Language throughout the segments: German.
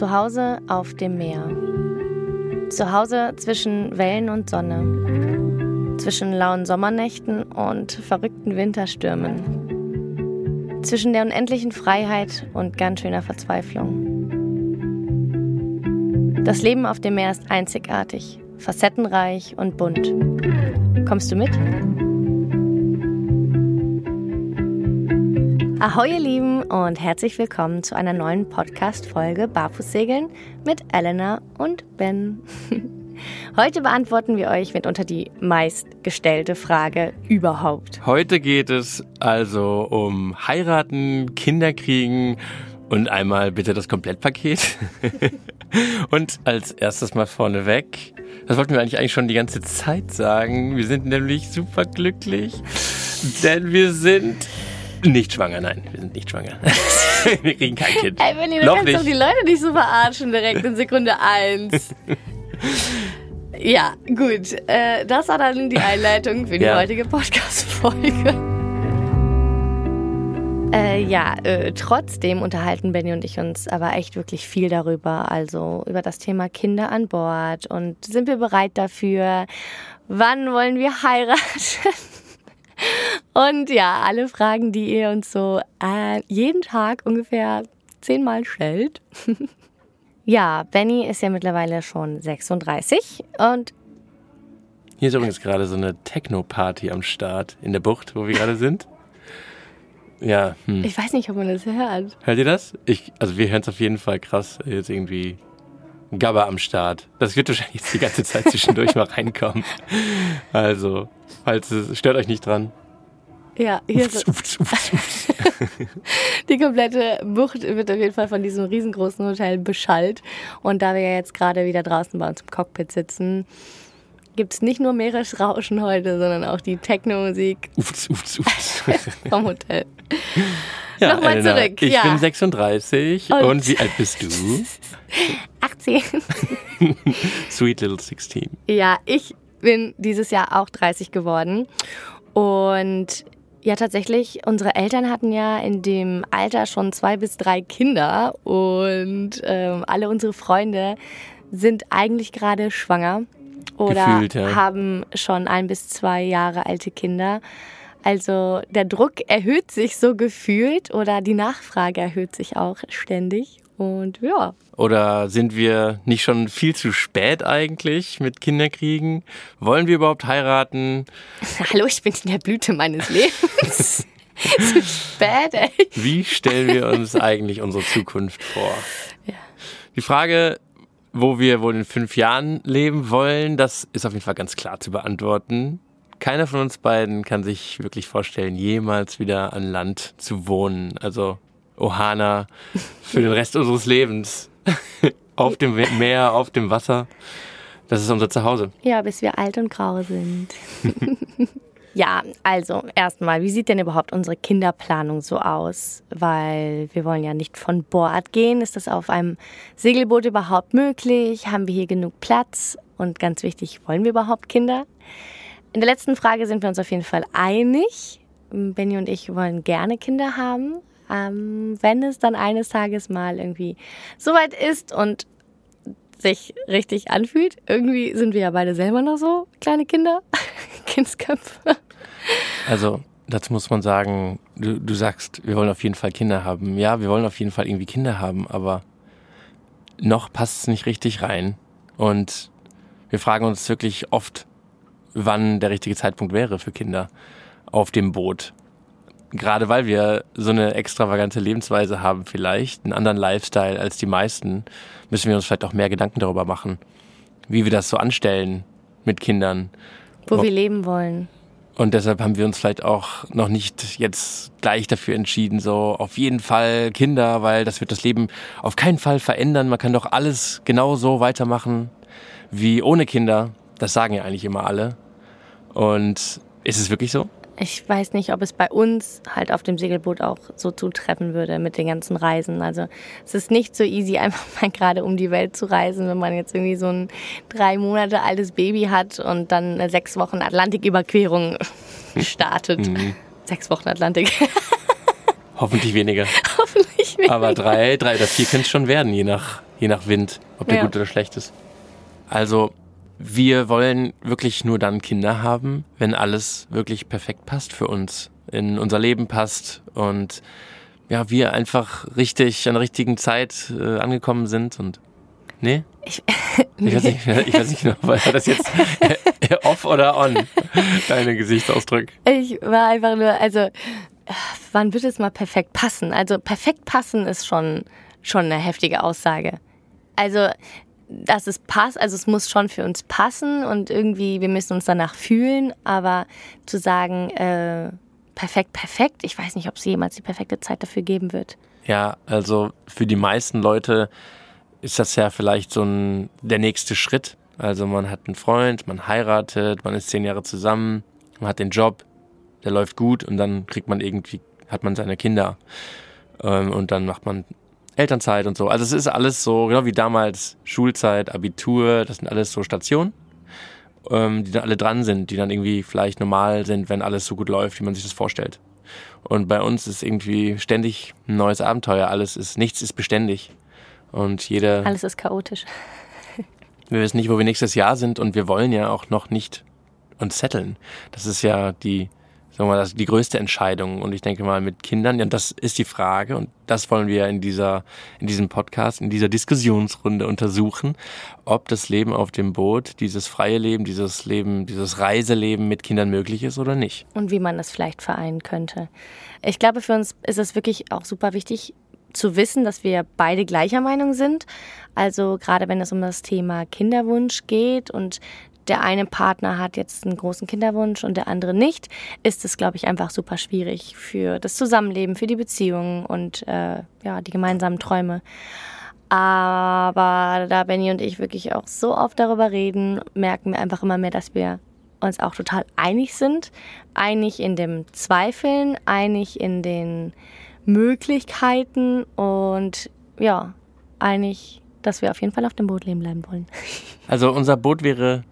Zu Hause auf dem Meer. Zu Hause zwischen Wellen und Sonne. Zwischen lauen Sommernächten und verrückten Winterstürmen. Zwischen der unendlichen Freiheit und ganz schöner Verzweiflung. Das Leben auf dem Meer ist einzigartig, facettenreich und bunt. Kommst du mit? Ahoi ihr Lieben und herzlich willkommen zu einer neuen Podcast-Folge Barfußsegeln mit Elena und Ben. Heute beantworten wir euch mitunter die meistgestellte Frage überhaupt. Heute geht es also um heiraten, Kinder kriegen und einmal bitte das Komplettpaket. und als erstes mal vorneweg, das wollten wir eigentlich, eigentlich schon die ganze Zeit sagen, wir sind nämlich super glücklich, denn wir sind nicht schwanger, nein, wir sind nicht schwanger. wir kriegen kein Kind. Ey, Benni, du Noch kannst nicht. doch die Leute nicht so verarschen direkt in Sekunde eins. Ja, gut. Äh, das war dann die Einleitung für die Ja. heutige Podcast-Folge. Äh, ja, äh, trotzdem unterhalten Benny und ich uns aber echt wirklich viel darüber. Also über das Thema Kinder an Bord und sind wir bereit dafür? Wann wollen wir heiraten? Und ja, alle Fragen, die ihr uns so äh, jeden Tag ungefähr zehnmal stellt. ja, Benny ist ja mittlerweile schon 36 und Hier ist übrigens gerade so eine Techno-Party am Start in der Bucht, wo wir gerade sind. Ja, hm. ich weiß nicht, ob man das hört. hört ihr das? Ich, also wir hören es auf jeden Fall krass. Jetzt irgendwie Gabba am Start. Das wird wahrscheinlich jetzt die ganze Zeit zwischendurch mal reinkommen. Also, falls es stört euch nicht dran. Ja, hier ist Ups, ups, ups, ups. die komplette Bucht wird auf jeden Fall von diesem riesengroßen Hotel beschallt. Und da wir ja jetzt gerade wieder draußen bei uns im Cockpit sitzen, gibt es nicht nur Meeresrauschen heute, sondern auch die Techno-Musik Ups, ups, ups. vom Hotel. Ja, Nochmal Elena, zurück, Ich ja. bin 36 Und- und, wie alt bist du? 18. Sweet little 16. Ja, ich bin dieses Jahr auch 30 geworden. Und ja, tatsächlich, unsere Eltern hatten ja in dem Alter schon zwei bis drei Kinder. Und ähm, alle unsere Freunde sind eigentlich gerade schwanger oder Gefühlt, ja. haben schon ein bis zwei Jahre alte Kinder. Also der Druck erhöht sich so gefühlt oder die Nachfrage erhöht sich auch ständig. Und ja, Oder sind wir nicht schon viel zu spät eigentlich mit Kinderkriegen? Wollen wir überhaupt heiraten? hallo, ich bin in der Blüte meines Lebens. Zu spät, ey. Wie stellen wir uns eigentlich unsere Zukunft vor? Die Frage, wo wir wohl in fünf Jahren leben wollen, das ist auf jeden Fall ganz klar zu beantworten. Keiner von uns beiden kann sich wirklich vorstellen, jemals wieder an Land zu wohnen. Also Ohana für den Rest unseres Lebens. auf dem Meer, auf dem Wasser. Das ist unser Zuhause. Ja, bis wir alt und grau sind. ja, also erstmal, wie sieht denn überhaupt unsere Kinderplanung so aus? Weil wir wollen ja nicht von Bord gehen. Ist das auf einem Segelboot überhaupt möglich? Haben wir hier genug Platz? Und ganz wichtig, wollen wir überhaupt Kinder? In der letzten Frage sind wir uns auf jeden Fall einig. Benny und ich wollen gerne Kinder haben. Ähm, wenn es dann eines Tages mal irgendwie soweit ist und sich richtig anfühlt. Irgendwie sind wir ja beide selber noch so kleine Kinder, Kindsköpfe. Also, dazu muss man sagen, du, du sagst, wir wollen auf jeden Fall Kinder haben. Ja, wir wollen auf jeden Fall irgendwie Kinder haben, aber noch passt es nicht richtig rein. Und wir fragen uns wirklich oft, wann der richtige Zeitpunkt wäre für Kinder auf dem Boot. Gerade weil wir so eine extravagante Lebensweise haben vielleicht, einen anderen Lifestyle als die meisten, müssen wir uns vielleicht auch mehr Gedanken darüber machen, wie wir das so anstellen mit Kindern. Wo Wo- wir leben wollen. Und deshalb haben wir uns vielleicht auch noch nicht jetzt gleich dafür entschieden, so auf jeden Fall Kinder, weil das wird das Leben auf keinen Fall verändern. Man kann doch alles genau so weitermachen wie ohne Kinder. Das sagen ja eigentlich immer alle. Und ist es wirklich so? Ich weiß nicht, ob es bei uns halt auf dem Segelboot auch so zutreffen würde mit den ganzen Reisen. Also es ist nicht so easy, einfach mal gerade um die Welt zu reisen, wenn man jetzt irgendwie so ein drei Monate altes Baby hat und dann eine sechs Wochen Atlantiküberquerung startet. Sechs Wochen Atlantik. Hoffentlich weniger. Hoffentlich mehr. Aber drei, drei oder vier können es schon werden, je nach, je nach Wind, ob der ja. gut oder schlecht ist. Also, wir wollen wirklich nur dann Kinder haben, wenn alles wirklich perfekt passt für uns, in unser Leben passt und ja, wir einfach richtig an der richtigen Zeit äh, angekommen sind und nee? Ich, nee. ich, weiß nicht, ich weiß nicht genau, war das jetzt off oder on? Deine Gesichtsausdruck. Ich war einfach nur, also wann wird es mal perfekt passen? Also perfekt passen ist schon, schon eine heftige Aussage. Also dass es passt, also es muss schon für uns passen und irgendwie, wir müssen uns danach fühlen, aber zu sagen, äh, perfekt, perfekt, ich weiß nicht, ob es jemals die perfekte Zeit dafür geben wird. Ja, also für die meisten Leute ist das ja vielleicht so ein, der nächste Schritt. Also man hat einen Freund, man heiratet, man ist zehn Jahre zusammen, man hat den Job, der läuft gut und dann kriegt man irgendwie, hat man seine Kinder. Ähm, und dann macht man Elternzeit und so. Also es ist alles so, genau wie damals Schulzeit, Abitur, das sind alles so Stationen, ähm, die dann alle dran sind, die dann irgendwie vielleicht normal sind, wenn alles so gut läuft, wie man sich das vorstellt. Und bei uns ist irgendwie ständig ein neues Abenteuer. Alles ist, nichts ist beständig. Und jeder. Alles ist chaotisch. Wir wissen nicht, wo wir nächstes Jahr sind und wir wollen ja auch noch nicht uns setteln. Das ist ja die sagen wir mal, die größte Entscheidung. Und ich denke mal mit Kindern, ja, das ist die Frage und das wollen wir in dieser, in diesem Podcast, in dieser Diskussionsrunde untersuchen, ob das Leben auf dem Boot, dieses freie Leben, dieses Leben, dieses Reiseleben mit Kindern möglich ist oder nicht. Und wie man das vielleicht vereinen könnte. Ich glaube, für uns ist es wirklich auch super wichtig, zu wissen, dass wir beide gleicher Meinung sind. Also gerade wenn es um das Thema Kinderwunsch geht und der eine Partner hat jetzt einen großen Kinderwunsch und der andere nicht, ist es, glaube ich, einfach super schwierig für das Zusammenleben, für die Beziehungen und äh, ja, die gemeinsamen Träume. Aber da Benny und ich wirklich auch so oft darüber reden, merken wir einfach immer mehr, dass wir uns auch total einig sind. Einig in dem Zweifeln, einig in den Möglichkeiten und ja, einig, dass wir auf jeden Fall auf dem Boot leben bleiben wollen. Also unser Boot wäre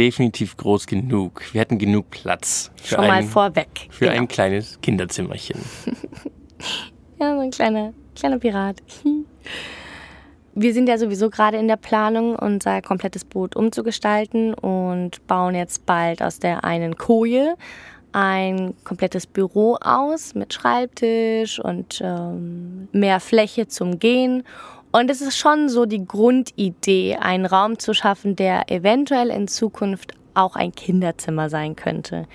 definitiv groß genug. Wir hätten genug Platz. Für Schon ein, mal vorweg. Für genau. ein kleines Kinderzimmerchen. ja, so ein kleiner, kleiner Pirat. Wir sind ja sowieso gerade in der Planung, unser komplettes Boot umzugestalten und bauen jetzt bald aus der einen Koje ein komplettes Büro aus mit Schreibtisch und ähm, mehr Fläche zum Gehen und es ist schon so die Grundidee, einen Raum zu schaffen, der eventuell in Zukunft auch ein Kinderzimmer sein könnte.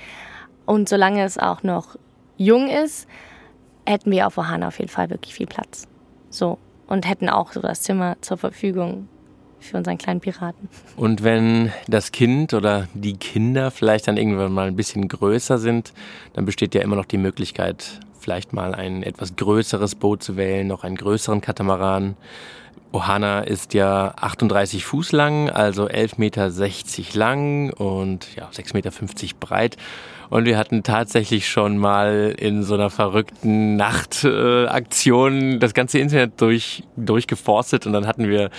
Und solange es auch noch jung ist, hätten wir auf Ohana auf jeden Fall wirklich viel Platz. So. Und hätten auch so das Zimmer zur Verfügung für unseren kleinen Piraten. Und wenn das Kind oder die Kinder vielleicht dann irgendwann mal ein bisschen größer sind, dann besteht ja immer noch die Möglichkeit, vielleicht mal ein etwas größeres Boot zu wählen, noch einen größeren Katamaran. Ohana ist ja 38 Fuß lang, also 11,60 Meter lang und ja, 6,50 Meter breit. Und wir hatten tatsächlich schon mal in so einer verrückten Nachtaktion äh, das ganze Internet durch, durchgeforstet und dann hatten wir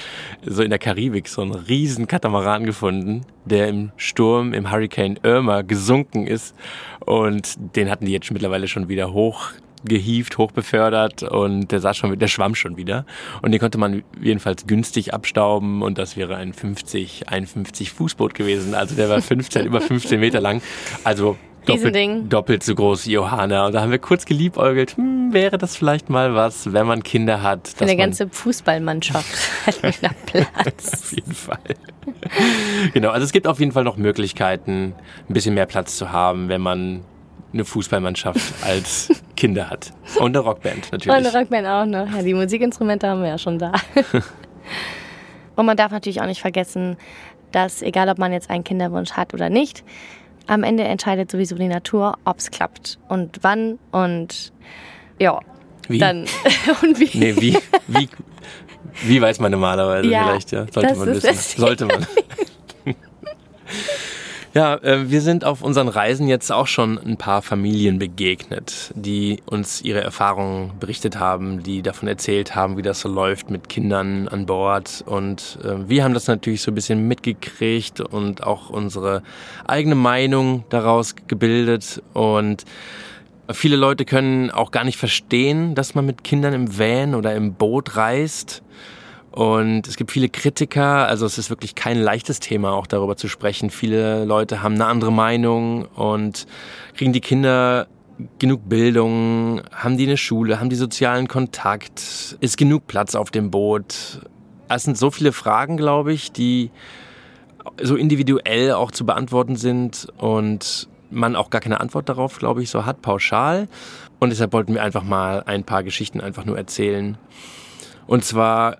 so in der Karibik so einen riesen Katamaran gefunden, der im Sturm, im Hurricane Irma gesunken ist und den hatten die jetzt mittlerweile schon wieder hoch gehievt, hochbefördert und der saß schon, der schwamm schon wieder. Und den konnte man jedenfalls günstig abstauben und das wäre ein 50, 51 Fußboot gewesen. Also der war 15, über 15 Meter lang. Also doppelt, doppelt so groß wie Johanna. Und da haben wir kurz geliebäugelt, hm, wäre das vielleicht mal was, wenn man Kinder hat. Für eine ganze Fußballmannschaft hat man Platz. auf jeden Fall. genau, also es gibt auf jeden Fall noch Möglichkeiten, ein bisschen mehr Platz zu haben, wenn man eine Fußballmannschaft als Kinder hat. Und eine Rockband natürlich. Und eine Rockband auch noch. Ja, die Musikinstrumente haben wir ja schon da. Und man darf natürlich auch nicht vergessen, dass egal ob man jetzt einen Kinderwunsch hat oder nicht, am Ende entscheidet sowieso die Natur, ob es klappt und wann und ja. Wie? Dann und wie? Nee, wie, wie, wie weiß man normalerweise ja, vielleicht, ja. Sollte man wissen. Sollte man. Ja, äh, wir sind auf unseren Reisen jetzt auch schon ein paar Familien begegnet, die uns ihre Erfahrungen berichtet haben, die davon erzählt haben, wie das so läuft mit Kindern an Bord. Und äh, wir haben das natürlich so ein bisschen mitgekriegt und auch unsere eigene Meinung daraus gebildet. Und Viele Leute können auch gar nicht verstehen, dass man mit Kindern im Van oder im Boot reist. Und es gibt viele Kritiker, also es ist wirklich kein leichtes Thema, auch darüber zu sprechen. Viele Leute haben eine andere Meinung und kriegen die Kinder genug Bildung, haben die eine Schule, haben die sozialen Kontakt, ist genug Platz auf dem Boot. Es sind so viele Fragen, glaube ich, die so individuell auch zu beantworten sind und man auch gar keine Antwort darauf, glaube ich, so hat, pauschal. Und deshalb wollten wir einfach mal ein paar Geschichten einfach nur erzählen. Und zwar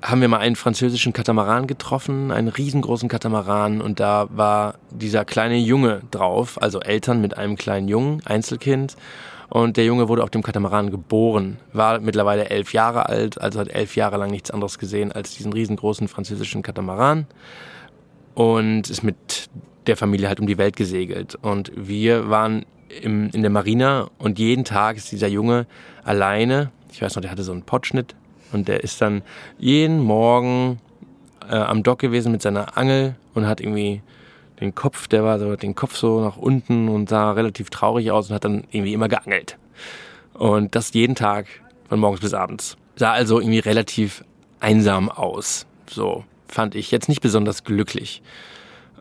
haben wir mal einen französischen Katamaran getroffen, einen riesengroßen Katamaran und da war dieser kleine Junge drauf, also Eltern mit einem kleinen Jungen, Einzelkind. Und der Junge wurde auf dem Katamaran geboren, war mittlerweile elf Jahre alt, also hat elf Jahre lang nichts anderes gesehen als diesen riesengroßen französischen Katamaran und ist mit der Familie halt um die Welt gesegelt. Und wir waren im, in der Marina und jeden Tag ist dieser Junge alleine, ich weiß noch, der hatte so einen Potschnitt und der ist dann jeden Morgen äh, am Dock gewesen mit seiner Angel und hat irgendwie den Kopf, der war so, den Kopf so nach unten und sah relativ traurig aus und hat dann irgendwie immer geangelt. Und das jeden Tag von morgens bis abends. Sah also irgendwie relativ einsam aus. So fand ich jetzt nicht besonders glücklich.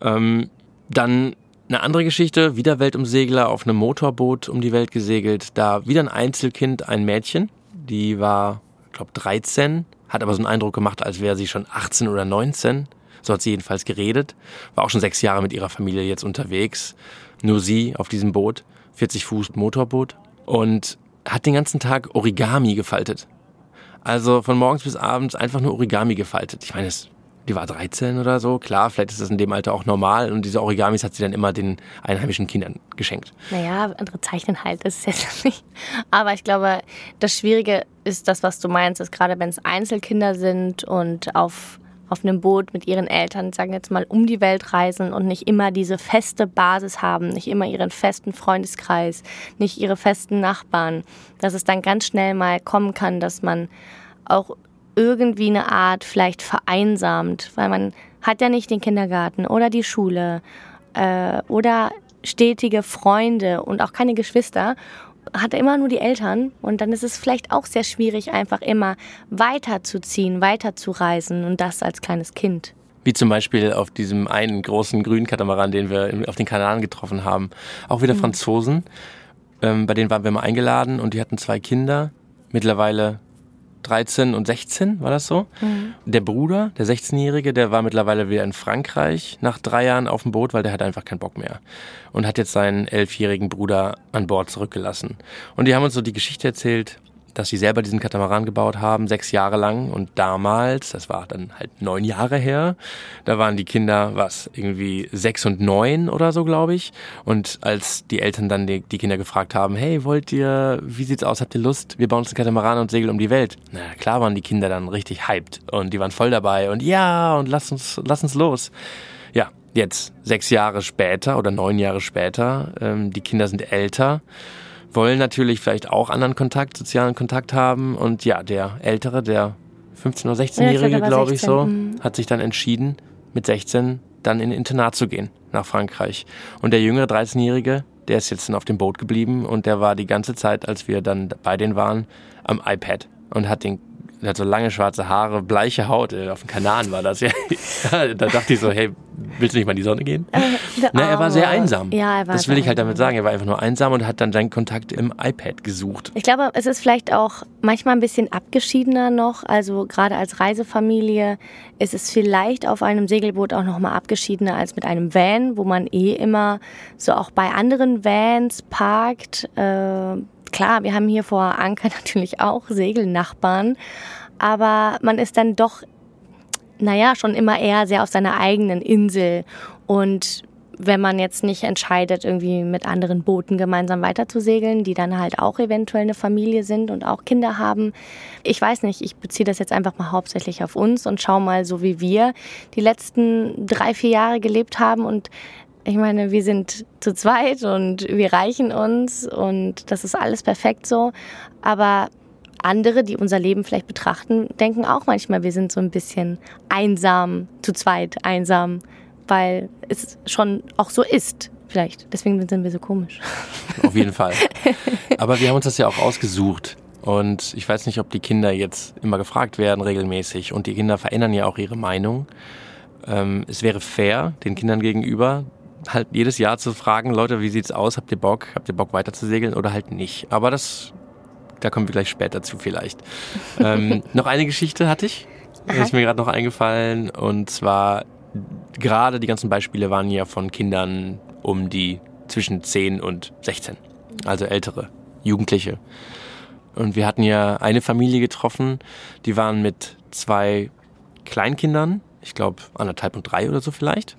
Ähm, dann eine andere Geschichte, wieder Weltumsegler auf einem Motorboot um die Welt gesegelt. Da wieder ein Einzelkind, ein Mädchen. Die war glaube 13, hat aber so einen Eindruck gemacht, als wäre sie schon 18 oder 19. So hat sie jedenfalls geredet. War auch schon sechs Jahre mit ihrer Familie jetzt unterwegs. Nur sie auf diesem Boot, 40 Fuß Motorboot. Und hat den ganzen Tag Origami gefaltet. Also von morgens bis abends einfach nur Origami gefaltet. Ich meine, es die war 13 oder so. Klar, vielleicht ist das in dem Alter auch normal. Und diese Origamis hat sie dann immer den einheimischen Kindern geschenkt. Naja, andere zeichnen halt, das ist jetzt nicht. Aber ich glaube, das Schwierige ist das, was du meinst, ist gerade wenn es Einzelkinder sind und auf auf einem Boot mit ihren Eltern, sagen jetzt mal, um die Welt reisen und nicht immer diese feste Basis haben, nicht immer ihren festen Freundeskreis, nicht ihre festen Nachbarn, dass es dann ganz schnell mal kommen kann, dass man auch irgendwie eine Art vielleicht vereinsamt, weil man hat ja nicht den Kindergarten oder die Schule äh, oder stetige Freunde und auch keine Geschwister, hat immer nur die Eltern und dann ist es vielleicht auch sehr schwierig, einfach immer weiterzuziehen, weiterzureisen und das als kleines Kind. Wie zum Beispiel auf diesem einen großen grünen Katamaran, den wir auf den Kanaren getroffen haben. Auch wieder mhm. Franzosen. Ähm, bei denen waren wir mal eingeladen und die hatten zwei Kinder. Mittlerweile 13 und 16, war das so? Mhm. Der Bruder, der 16-Jährige, der war mittlerweile wieder in Frankreich nach drei Jahren auf dem Boot, weil der hat einfach keinen Bock mehr. Und hat jetzt seinen elfjährigen Bruder an Bord zurückgelassen. Und die haben uns so die Geschichte erzählt, dass sie selber diesen Katamaran gebaut haben, sechs Jahre lang. Und damals, das war dann halt neun Jahre her, da waren die Kinder, was, irgendwie sechs und neun oder so, glaube ich. Und als die Eltern dann die, die, Kinder gefragt haben, hey, wollt ihr, wie sieht's aus, habt ihr Lust? Wir bauen uns einen Katamaran und segeln um die Welt. Na klar waren die Kinder dann richtig hyped und die waren voll dabei und ja, und lass uns, lass uns los. Ja, jetzt sechs Jahre später oder neun Jahre später, ähm, die Kinder sind älter wollen natürlich vielleicht auch anderen Kontakt, sozialen Kontakt haben. Und ja, der Ältere, der 15- oder 16-Jährige, ja, glaube ich so, mhm. hat sich dann entschieden, mit 16 dann in Internat zu gehen nach Frankreich. Und der jüngere 13-Jährige, der ist jetzt dann auf dem Boot geblieben und der war die ganze Zeit, als wir dann bei denen waren, am iPad und hat den er hat so lange schwarze Haare, bleiche Haut. Äh, auf dem Kanaren war das. Ja. da dachte ich so, hey, willst du nicht mal in die Sonne gehen? Äh, Na, er war sehr einsam. Ja, er war das will ich halt damit sagen. Er war einfach nur einsam und hat dann seinen Kontakt im iPad gesucht. Ich glaube, es ist vielleicht auch manchmal ein bisschen abgeschiedener noch. Also gerade als Reisefamilie ist es vielleicht auf einem Segelboot auch noch mal abgeschiedener als mit einem Van, wo man eh immer so auch bei anderen Vans parkt. Äh, klar, wir haben hier vor Anker natürlich auch Segelnachbarn, aber man ist dann doch, naja, schon immer eher sehr auf seiner eigenen Insel. Und wenn man jetzt nicht entscheidet, irgendwie mit anderen Booten gemeinsam weiter zu segeln, die dann halt auch eventuell eine Familie sind und auch Kinder haben. Ich weiß nicht, ich beziehe das jetzt einfach mal hauptsächlich auf uns und schau mal, so wie wir die letzten drei, vier Jahre gelebt haben und ich meine, wir sind zu zweit und wir reichen uns und das ist alles perfekt so. Aber andere, die unser Leben vielleicht betrachten, denken auch manchmal, wir sind so ein bisschen einsam, zu zweit einsam, weil es schon auch so ist. Vielleicht. Deswegen sind wir so komisch. Auf jeden Fall. Aber wir haben uns das ja auch ausgesucht. Und ich weiß nicht, ob die Kinder jetzt immer gefragt werden regelmäßig. Und die Kinder verändern ja auch ihre Meinung. Ähm, es wäre fair den Kindern gegenüber, halt jedes Jahr zu fragen, Leute, wie sieht's aus? Habt ihr Bock? Habt ihr Bock weiter zu segeln oder halt nicht? Aber das, da kommen wir gleich später zu vielleicht. ähm, noch eine Geschichte hatte ich. Aha. Ist mir gerade noch eingefallen. Und zwar, gerade die ganzen Beispiele waren ja von Kindern um die zwischen 10 und 16. Also ältere, Jugendliche. Und wir hatten ja eine Familie getroffen, die waren mit zwei Kleinkindern, ich glaube anderthalb und drei oder so vielleicht,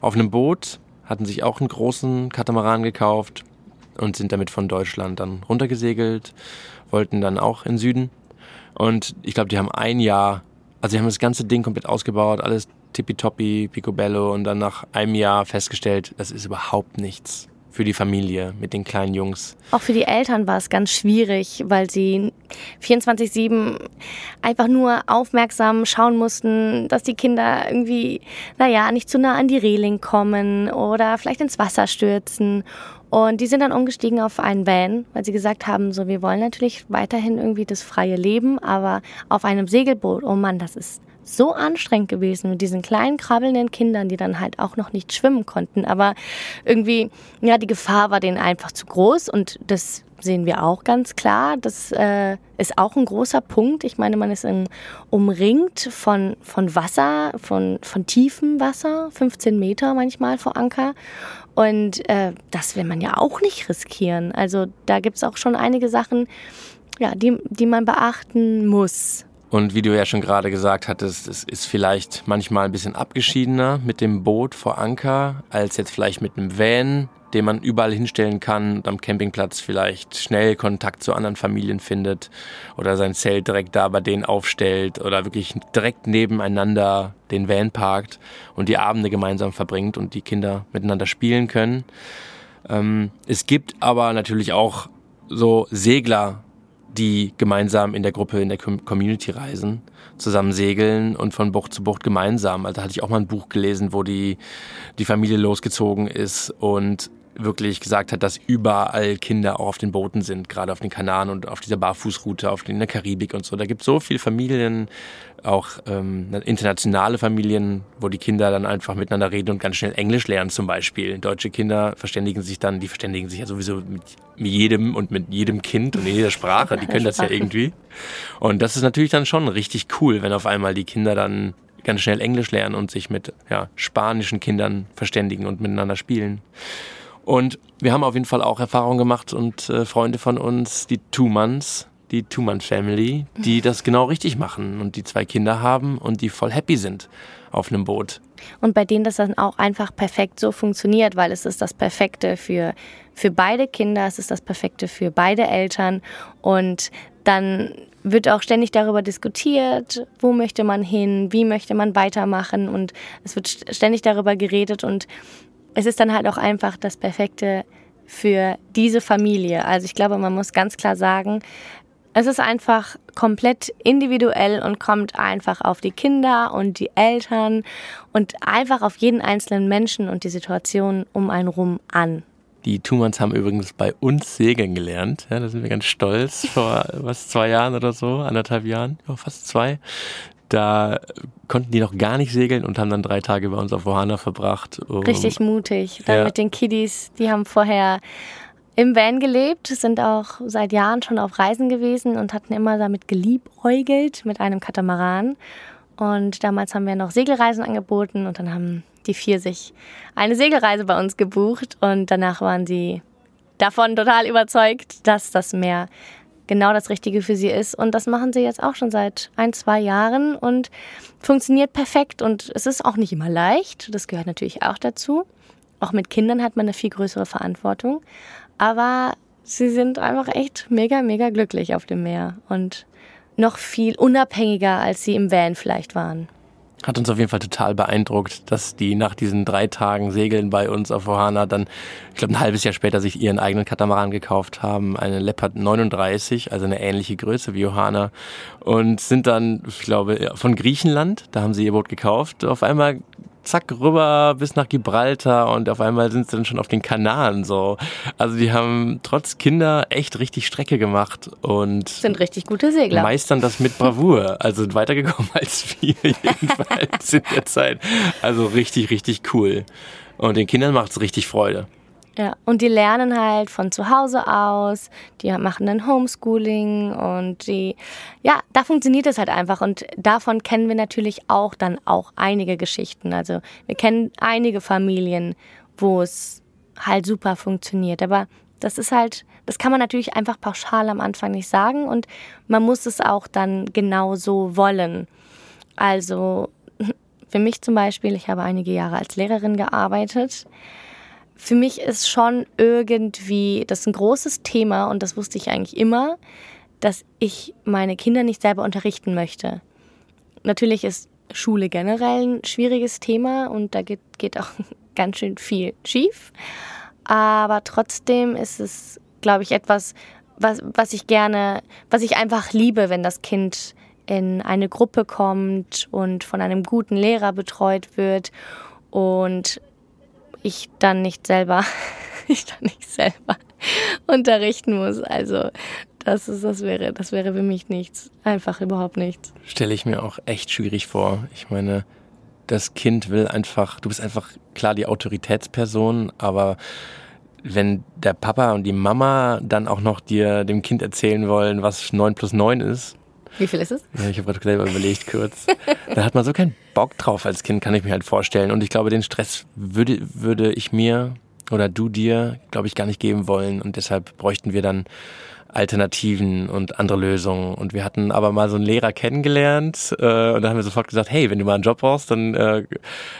auf einem Boot, hatten sich auch einen großen Katamaran gekauft und sind damit von Deutschland dann runtergesegelt, wollten dann auch in Süden. Und ich glaube, die haben ein Jahr, also die haben das ganze Ding komplett ausgebaut, alles tippitoppi, picobello und dann nach einem Jahr festgestellt, das ist überhaupt nichts für die Familie mit den kleinen Jungs. Auch für die Eltern war es ganz schwierig, weil sie 24-7 einfach nur aufmerksam schauen mussten, dass die Kinder irgendwie, naja, nicht zu nah an die Reling kommen oder vielleicht ins Wasser stürzen. Und die sind dann umgestiegen auf einen Van, weil sie gesagt haben, so, wir wollen natürlich weiterhin irgendwie das freie Leben, aber auf einem Segelboot, oh Mann, das ist so anstrengend gewesen mit diesen kleinen krabbelnden Kindern, die dann halt auch noch nicht schwimmen konnten. Aber irgendwie, ja, die Gefahr war denen einfach zu groß und das sehen wir auch ganz klar. Das äh, ist auch ein großer Punkt. Ich meine, man ist in, umringt von, von Wasser, von, von tiefem Wasser, 15 Meter manchmal vor Anker. Und äh, das will man ja auch nicht riskieren. Also da gibt es auch schon einige Sachen, ja, die, die man beachten muss. Und wie du ja schon gerade gesagt hattest, es ist vielleicht manchmal ein bisschen abgeschiedener mit dem Boot vor Anker als jetzt vielleicht mit einem Van, den man überall hinstellen kann und am Campingplatz vielleicht schnell Kontakt zu anderen Familien findet oder sein Zelt direkt da bei denen aufstellt oder wirklich direkt nebeneinander den Van parkt und die Abende gemeinsam verbringt und die Kinder miteinander spielen können. Ähm, es gibt aber natürlich auch so Segler, die gemeinsam in der Gruppe, in der Community reisen, zusammen segeln und von Bucht zu Bucht gemeinsam. Also hatte ich auch mal ein Buch gelesen, wo die, die Familie losgezogen ist und wirklich gesagt hat, dass überall Kinder auch auf den Booten sind, gerade auf den Kanaren und auf dieser Barfußroute, auf in der Karibik und so. Da gibt es so viele Familien, auch ähm, internationale Familien, wo die Kinder dann einfach miteinander reden und ganz schnell Englisch lernen zum Beispiel. Deutsche Kinder verständigen sich dann, die verständigen sich ja sowieso mit jedem und mit jedem Kind und in jeder Sprache. Die können das ja irgendwie. Und das ist natürlich dann schon richtig cool, wenn auf einmal die Kinder dann ganz schnell Englisch lernen und sich mit ja, spanischen Kindern verständigen und miteinander spielen. Und wir haben auf jeden Fall auch Erfahrungen gemacht und äh, Freunde von uns, die Two-Mans, die Two-Man-Family, die das genau richtig machen und die zwei Kinder haben und die voll happy sind auf einem Boot. Und bei denen das dann auch einfach perfekt so funktioniert, weil es ist das Perfekte für, für beide Kinder, es ist das Perfekte für beide Eltern und dann wird auch ständig darüber diskutiert, wo möchte man hin, wie möchte man weitermachen und es wird ständig darüber geredet und es ist dann halt auch einfach das Perfekte für diese Familie. Also ich glaube, man muss ganz klar sagen, es ist einfach komplett individuell und kommt einfach auf die Kinder und die Eltern und einfach auf jeden einzelnen Menschen und die Situation um einen rum an. Die Thumans haben übrigens bei uns segeln gelernt. Ja, da sind wir ganz stolz. Vor was zwei Jahren oder so, anderthalb Jahren, ja, fast zwei. Da konnten die noch gar nicht segeln und haben dann drei Tage bei uns auf Ohana verbracht. Richtig mutig. Dann ja. mit den Kiddies, die haben vorher im Van gelebt, sind auch seit Jahren schon auf Reisen gewesen und hatten immer damit geliebäugelt mit einem Katamaran. Und damals haben wir noch Segelreisen angeboten und dann haben die vier sich eine Segelreise bei uns gebucht und danach waren sie davon total überzeugt, dass das Meer genau das Richtige für sie ist. Und das machen sie jetzt auch schon seit ein, zwei Jahren und funktioniert perfekt. Und es ist auch nicht immer leicht. Das gehört natürlich auch dazu. Auch mit Kindern hat man eine viel größere Verantwortung. Aber sie sind einfach echt mega, mega glücklich auf dem Meer und noch viel unabhängiger, als sie im Van vielleicht waren. Hat uns auf jeden Fall total beeindruckt, dass die nach diesen drei Tagen Segeln bei uns auf Ohana dann, ich glaube, ein halbes Jahr später sich ihren eigenen Katamaran gekauft haben, eine Leopard 39, also eine ähnliche Größe wie Ohana und sind dann, ich glaube, von Griechenland, da haben sie ihr Boot gekauft, auf einmal zack rüber bis nach Gibraltar und auf einmal sind sie dann schon auf den Kanaren so. Also die haben trotz Kinder echt richtig Strecke gemacht und sind richtig gute Segler. Meistern das mit Bravour. Also weitergekommen als wir jedenfalls in der Zeit. Also richtig, richtig cool. Und den Kindern macht es richtig Freude. Ja, und die lernen halt von zu Hause aus, die machen dann Homeschooling und die, ja, da funktioniert es halt einfach und davon kennen wir natürlich auch dann auch einige Geschichten. Also wir kennen einige Familien, wo es halt super funktioniert, aber das ist halt, das kann man natürlich einfach pauschal am Anfang nicht sagen und man muss es auch dann genau so wollen. Also für mich zum Beispiel, ich habe einige Jahre als Lehrerin gearbeitet für mich ist schon irgendwie das ist ein großes Thema und das wusste ich eigentlich immer, dass ich meine Kinder nicht selber unterrichten möchte. Natürlich ist Schule generell ein schwieriges Thema und da geht, geht auch ganz schön viel schief. Aber trotzdem ist es, glaube ich, etwas, was, was ich gerne, was ich einfach liebe, wenn das Kind in eine Gruppe kommt und von einem guten Lehrer betreut wird und ich dann nicht selber, ich dann nicht selber unterrichten muss. Also das ist, das wäre, das wäre für mich nichts. Einfach überhaupt nichts. Stelle ich mir auch echt schwierig vor. Ich meine, das Kind will einfach, du bist einfach klar die Autoritätsperson, aber wenn der Papa und die Mama dann auch noch dir dem Kind erzählen wollen, was 9 plus 9 ist, wie viel ist es? Ja, ich habe gerade selber überlegt kurz. da hat man so keinen Bock drauf als Kind, kann ich mir halt vorstellen. Und ich glaube, den Stress würde, würde ich mir oder du dir, glaube ich, gar nicht geben wollen. Und deshalb bräuchten wir dann Alternativen und andere Lösungen. Und wir hatten aber mal so einen Lehrer kennengelernt äh, und da haben wir sofort gesagt, hey, wenn du mal einen Job brauchst, dann äh,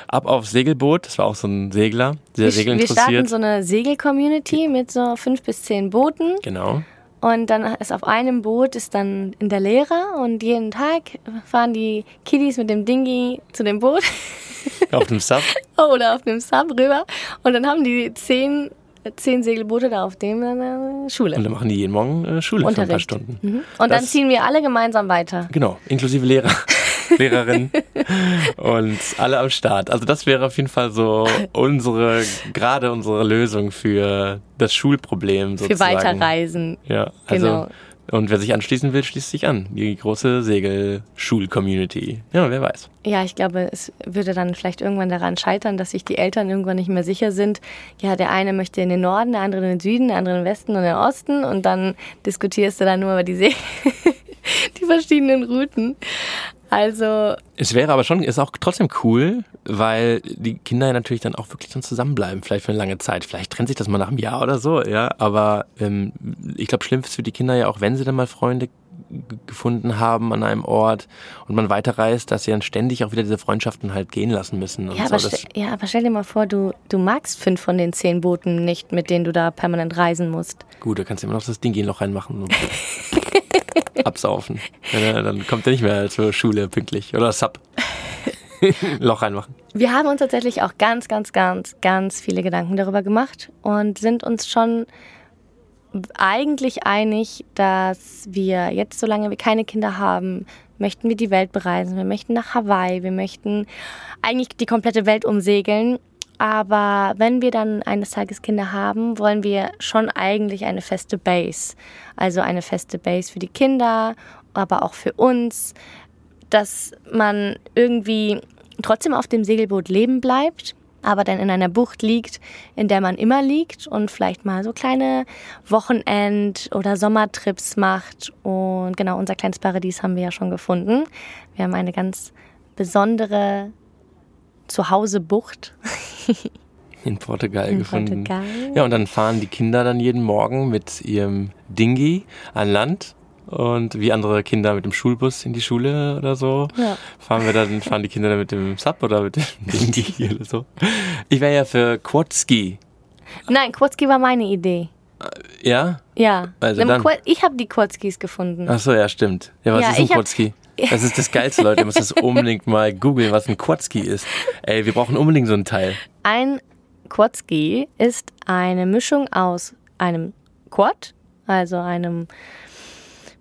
ab aufs Segelboot. Das war auch so ein Segler, sehr wir, segelinteressiert. Wir starten so eine Segel-Community mit so fünf bis zehn Booten. Genau. Und dann ist auf einem Boot ist dann in der Lehrer und jeden Tag fahren die Kiddies mit dem Dingi zu dem Boot. Auf dem Sub? Oder auf dem Sub rüber. Und dann haben die zehn, zehn Segelboote da auf dem äh, Schule. Und dann machen die jeden Morgen äh, Schule Unterricht. für ein paar Stunden. Mhm. Und das, dann ziehen wir alle gemeinsam weiter. Genau, inklusive Lehrer. Lehrerin und alle am Start. Also das wäre auf jeden Fall so unsere, gerade unsere Lösung für das Schulproblem sozusagen. Für Weiterreisen. Ja, also genau. Und wer sich anschließen will, schließt sich an. Die große Segelschul-Community. Ja, wer weiß. Ja, ich glaube, es würde dann vielleicht irgendwann daran scheitern, dass sich die Eltern irgendwann nicht mehr sicher sind. Ja, der eine möchte in den Norden, der andere in den Süden, der andere in den Westen und in den Osten. Und dann diskutierst du dann nur über die, See die verschiedenen Routen. Also. Es wäre aber schon, ist auch trotzdem cool, weil die Kinder natürlich dann auch wirklich dann zusammenbleiben, vielleicht für eine lange Zeit. Vielleicht trennt sich das mal nach einem Jahr oder so, ja. Aber ähm, ich glaube, schlimm ist für die Kinder ja auch, wenn sie dann mal Freunde gefunden haben an einem Ort und man weiterreist, dass sie dann ständig auch wieder diese Freundschaften halt gehen lassen müssen. ja, so. aber ja, aber stell dir mal vor, du, du magst fünf von den zehn Booten nicht, mit denen du da permanent reisen musst. Gut, da kannst du immer noch das Ding gehen noch reinmachen. absaufen. Dann kommt er nicht mehr zur Schule pünktlich. Oder Sub. Loch reinmachen. Wir haben uns tatsächlich auch ganz, ganz, ganz, ganz viele Gedanken darüber gemacht und sind uns schon eigentlich einig, dass wir jetzt, solange wir keine Kinder haben, möchten wir die Welt bereisen. Wir möchten nach Hawaii, wir möchten eigentlich die komplette Welt umsegeln aber wenn wir dann eines Tages Kinder haben, wollen wir schon eigentlich eine feste Base. Also eine feste Base für die Kinder, aber auch für uns, dass man irgendwie trotzdem auf dem Segelboot leben bleibt, aber dann in einer Bucht liegt, in der man immer liegt und vielleicht mal so kleine Wochenend- oder Sommertrips macht. Und genau, unser kleines Paradies haben wir ja schon gefunden. Wir haben eine ganz besondere Zuhause-Bucht. In Portugal In gefunden. Portugal. Ja, und dann fahren die Kinder dann jeden Morgen mit ihrem Dingi an Land und wie andere Kinder mit dem Schulbus in die Schule oder so, ja. fahren wir dann, fahren die Kinder dann mit dem Sub oder mit dem Dingi oder so. Ich wäre ja für Quadski. Nein, Quadski war meine Idee. Ja? Ja. Also dann, ich habe die Quadskis gefunden. Ach so, ja, stimmt. Ja, was ja, ist ein Quadski? Das ist das Geilste, Leute. Ihr müsst das unbedingt mal googeln, was ein Quadski ist. Ey, wir brauchen unbedingt so ein Teil. Ein Quadski ist eine Mischung aus einem Quad, also einem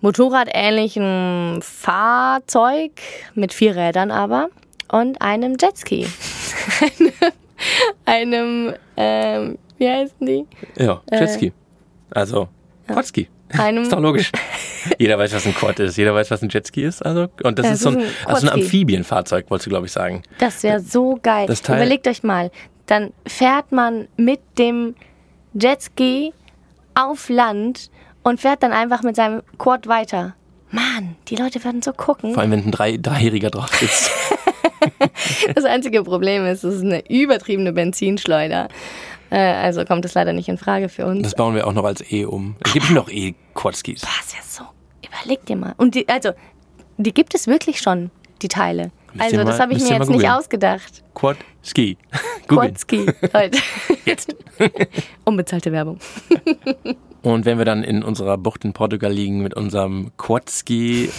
motorradähnlichen Fahrzeug mit vier Rädern aber und einem Jetski. einem, ähm, wie heißen die? Ja, Jetski. also, Quadski. Einem, Ist doch logisch. Jeder weiß, was ein Quad ist. Jeder weiß, was ein Jetski ist. Also, und das Ja, ist so ein, also ein. Amphibienfahrzeug, wolltest du, glaube ich, sagen. Das wäre so geil. Überlegt euch mal, dann fährt man mit dem Jetski auf Land und fährt dann einfach mit seinem Quad weiter. Mann, die Leute werden so gucken. Vor allem, wenn ein Drei Dreijähriger drauf sitzt. Das einzige Problem ist, es ist eine übertriebene Benzinschleuder. Äh, also kommt es leider nicht in Frage für uns. Das bauen wir auch noch als E um. Es gibt noch E-Quadskis. Das ist ja so. Überleg dir mal. Und die, also, die gibt es wirklich schon, die Teile. Müsst Also, das mal- habe ich mir jetzt nicht ausgedacht. Quadski. Googeln. Quadski, Leute. Jetzt. Unbezahlte Werbung. Und wenn wir dann in unserer Bucht in Portugal liegen mit unserem Quadski,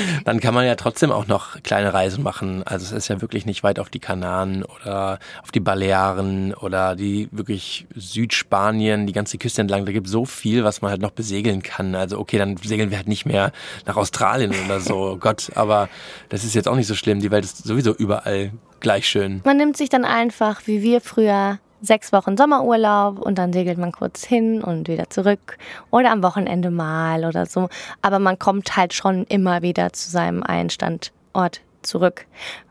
dann kann man ja trotzdem auch noch kleine Reisen machen. Also es ist ja wirklich nicht weit auf die Kanaren oder auf die Balearen oder die wirklich Südspanien, die ganze Küste entlang. Da gibt so viel, was man halt noch besegeln kann. Also okay, dann segeln wir halt nicht mehr nach Australien oder so. Gott, aber das ist jetzt auch nicht so schlimm. Die Welt ist sowieso überall gleich schön. Man nimmt sich dann einfach, wie wir früher, sechs Wochen Sommerurlaub und dann segelt man kurz hin und wieder zurück oder am Wochenende mal oder so. Aber man kommt halt schon immer wieder zu seinem Einstandort zurück.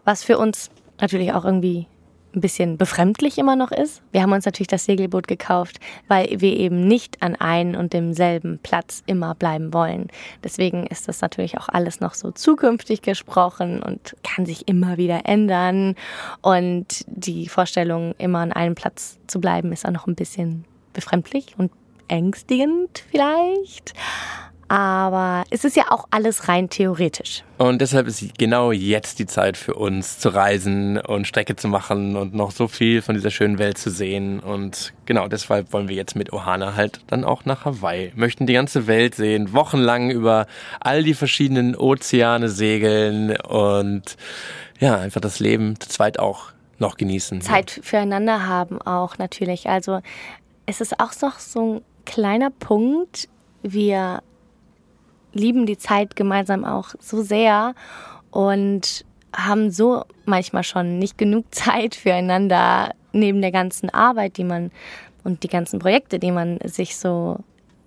Was für uns natürlich auch irgendwie ein bisschen befremdlich immer noch ist. Wir haben uns natürlich das Segelboot gekauft, weil wir eben nicht an einem und demselben Platz immer bleiben wollen. Deswegen ist das natürlich auch alles noch so zukünftig gesprochen und kann sich immer wieder ändern. Und die Vorstellung, immer an einem Platz zu bleiben, ist auch noch ein bisschen befremdlich und ängstigend vielleicht. Aber es ist ja auch alles rein theoretisch. Und deshalb ist genau jetzt die Zeit für uns zu reisen und Strecke zu machen und noch so viel von dieser schönen Welt zu sehen. Und genau deshalb wollen wir jetzt mit Ohana halt dann auch nach Hawaii. Möchten die ganze Welt sehen, wochenlang über all die verschiedenen Ozeane segeln und ja, einfach das Leben zu zweit auch noch genießen. Zeit füreinander haben auch natürlich. Also es ist auch noch so ein kleiner Punkt. Wir lieben die Zeit gemeinsam auch so sehr und haben so manchmal schon nicht genug Zeit füreinander neben der ganzen Arbeit, die man und die ganzen Projekte, die man sich so,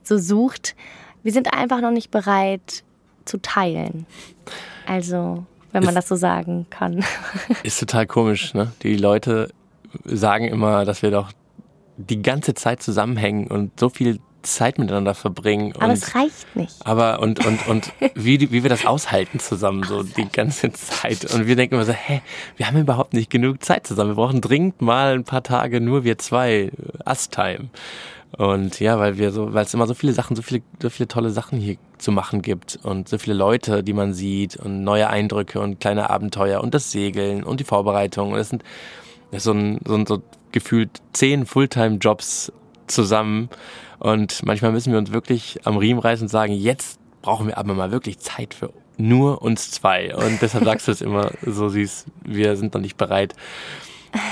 so sucht. Wir sind einfach noch nicht bereit zu teilen. Also, wenn man Ist- das so sagen kann. Ist total komisch, ne? Die Leute sagen immer, dass wir doch die ganze Zeit zusammenhängen und so viel Zeit miteinander verbringen. Aber und es reicht nicht. Aber und, und, und wie, wie wir das aushalten zusammen, so die ganze Zeit. Und wir denken immer so, hä, wir haben überhaupt nicht genug Zeit zusammen. Wir brauchen dringend mal ein paar Tage nur wir zwei, Us-Time. Und ja, weil wir so, weil es immer so viele Sachen, so viele, so viele tolle Sachen hier zu machen gibt und so viele Leute, die man sieht und neue Eindrücke und kleine Abenteuer und das Segeln und die Vorbereitung. Und es sind das ist so ein, so ein so gefühlt zehn Fulltime-Jobs zusammen. Und manchmal müssen wir uns wirklich am Riemen reißen und sagen, jetzt brauchen wir aber mal wirklich Zeit für nur uns zwei. Und deshalb sagst du es immer so süß, wir sind noch nicht bereit,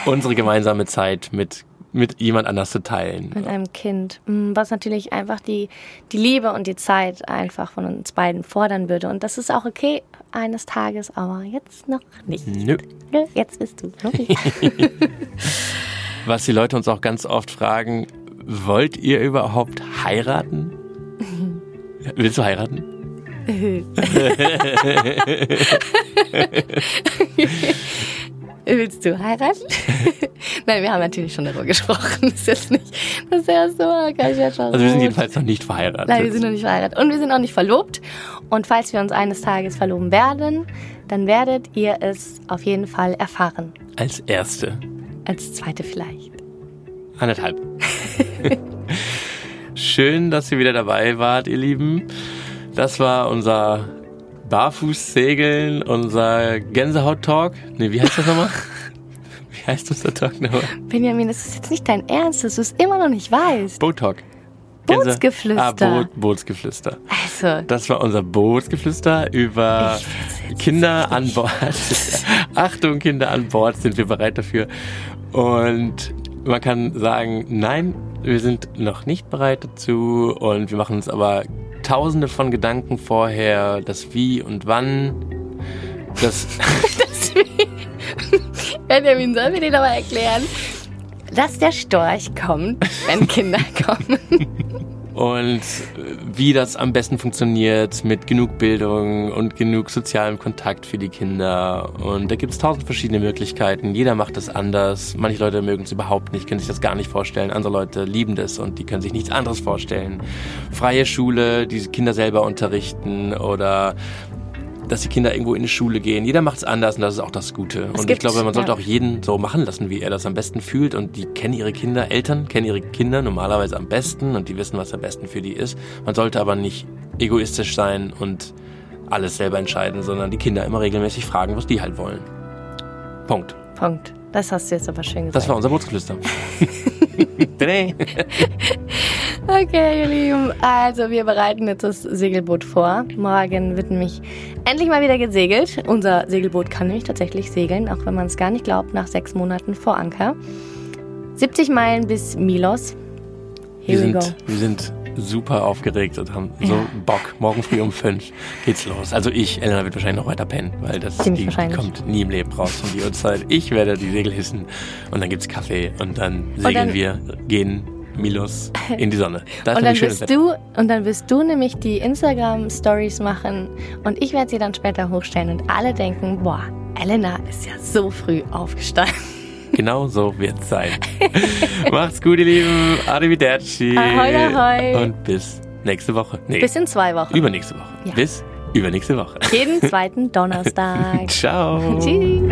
unsere gemeinsame Zeit mit, mit jemand anders zu teilen. mit einem Kind, Mm, was natürlich einfach die, die Liebe und die Zeit einfach von uns beiden fordern würde. Und das ist auch okay eines Tages, aber jetzt noch nicht. Nö. Nö, Jetzt bist du. nicht. Was die Leute uns auch ganz oft fragen, wollt ihr überhaupt heiraten? Willst du heiraten? Willst du heiraten? Nein, wir haben natürlich schon darüber gesprochen. Das ist jetzt nicht, das ja so, kann ich ja schon Also wir sind jedenfalls noch nicht verheiratet. Nein, wir sind noch nicht verheiratet. Und wir sind auch nicht verlobt. Und falls wir uns eines Tages verloben werden, dann werdet ihr es auf jeden Fall erfahren. Als Erste. Als zweite vielleicht. Anderthalb. Schön, dass ihr wieder dabei wart, ihr Lieben. Das war unser Barfußsegeln, unser Gänsehaut-Talk. Nee, wie heißt das nochmal? Wie heißt unser Talk nochmal? Benjamin, das ist jetzt nicht dein Ernst, dass du es immer noch nicht weißt. Boot-Talk. Bootsgeflüster. Ah, Boot, Bootsgeflüster. Also, Das war unser Bootsgeflüster über Kinder an Bord. Achtung, Kinder an Bord, sind wir bereit dafür. Und man kann sagen, nein, wir sind noch nicht bereit dazu und wir machen uns aber tausende von Gedanken vorher, das Wie und Wann. Das, Benjamin, sollen wir dir nochmal erklären, dass der Storch kommt, wenn Kinder kommen? und wie das am besten funktioniert mit genug Bildung und genug sozialem Kontakt für die Kinder. Und da gibt es tausend verschiedene Möglichkeiten. Jeder macht es anders. Manche Leute mögen es überhaupt nicht, können sich das gar nicht vorstellen. Andere Leute lieben das und die können sich nichts anderes vorstellen. Freie Schule, die Kinder selber unterrichten oder dass die Kinder irgendwo in die Schule gehen. Jeder macht es anders und das ist auch das Gute. Es und gibt, ich glaube, man sollte ja. auch jeden so machen lassen, wie er das am besten fühlt. Und die kennen ihre Kinder, Eltern kennen ihre Kinder normalerweise am besten und die wissen, was am besten für die ist. Man sollte aber nicht egoistisch sein und alles selber entscheiden, sondern die Kinder immer regelmäßig fragen, was die halt wollen. Punkt. Punkt. Das hast du jetzt aber schön gesagt. Das war unser Bootsgeflüster. okay, ihr Lieben. Also, wir bereiten jetzt das Segelboot vor. Morgen wird nämlich endlich mal wieder gesegelt. Unser Segelboot kann nämlich tatsächlich segeln, auch wenn man es gar nicht glaubt, nach sechs Monaten vor Anker. 70 Meilen bis Milos. Here wir, sind, wir sind super aufgeregt und haben so ja. Bock. Morgen früh um fünf geht's los. Also ich, Elena wird wahrscheinlich noch weiter pennen, weil das die, die kommt nie im Leben raus um die Uhrzeit. Ich werde die Segel hissen und dann gibt's Kaffee und dann segeln dann, wir, gehen Milos in die Sonne. Das und, dann wirst du, und dann wirst du nämlich die Instagram-Stories machen und ich werde sie dann später hochstellen und alle denken, boah, Elena ist ja so früh aufgestanden. Genau so wird es sein. Macht's gut, ihr Lieben. Arrivederci. Ahoi, ahoi. Und bis nächste Woche. Nee, bis in zwei Wochen. Übernächste Woche. Ja. Bis übernächste Woche. Jeden zweiten Donnerstag. Ciao. Tschüss.